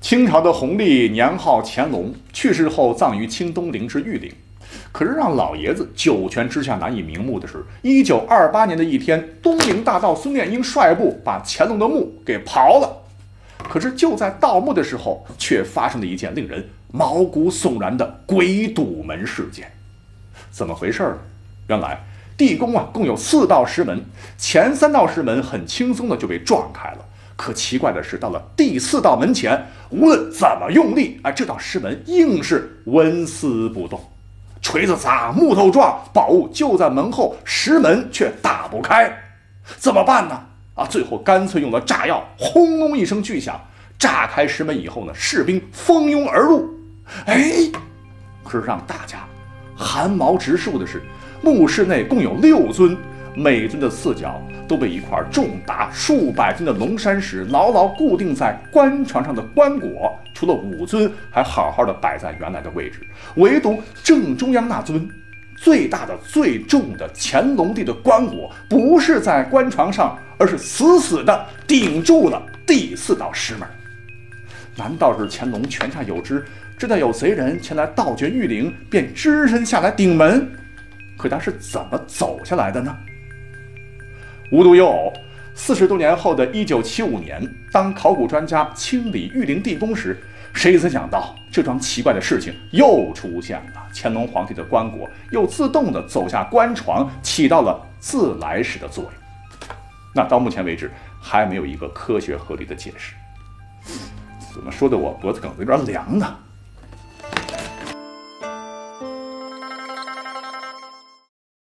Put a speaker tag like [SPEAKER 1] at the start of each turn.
[SPEAKER 1] 清朝的弘历年号乾隆，去世后葬于清东陵之玉陵。可是让老爷子九泉之下难以瞑目的是，一九二八年的一天，东陵大盗孙殿英率部把乾隆的墓给刨了。可是就在盗墓的时候，却发生了一件令人毛骨悚然的鬼堵门事件。怎么回事呢？原来地宫啊共有四道石门，前三道石门很轻松的就被撞开了。可奇怪的是，到了第四道门前，无论怎么用力，啊，这道石门硬是纹丝不动。锤子砸，木头撞，宝物就在门后，石门却打不开，怎么办呢？啊，最后干脆用了炸药，轰隆一声巨响，炸开石门以后呢，士兵蜂拥而入。哎，可是让大家寒毛直竖的是，墓室内共有六尊。每尊的四角都被一块重达数百斤的龙山石牢牢固定在棺床上的棺椁，除了五尊还好好的摆在原来的位置，唯独正中央那尊最大的、最重的乾隆帝的棺椁不是在棺床上，而是死死的顶住了第四道石门。难道是乾隆泉下有知，知道有贼人前来盗掘玉陵，便只身下来顶门？可他是怎么走下来的呢？无独有偶，四十多年后的一九七五年，当考古专家清理玉陵地宫时，谁曾想到这桩奇怪的事情又出现了？乾隆皇帝的棺椁又自动的走下棺床，起到了自来石的作用。那到目前为止，还没有一个科学合理的解释。怎么说的我脖子梗子有点凉呢？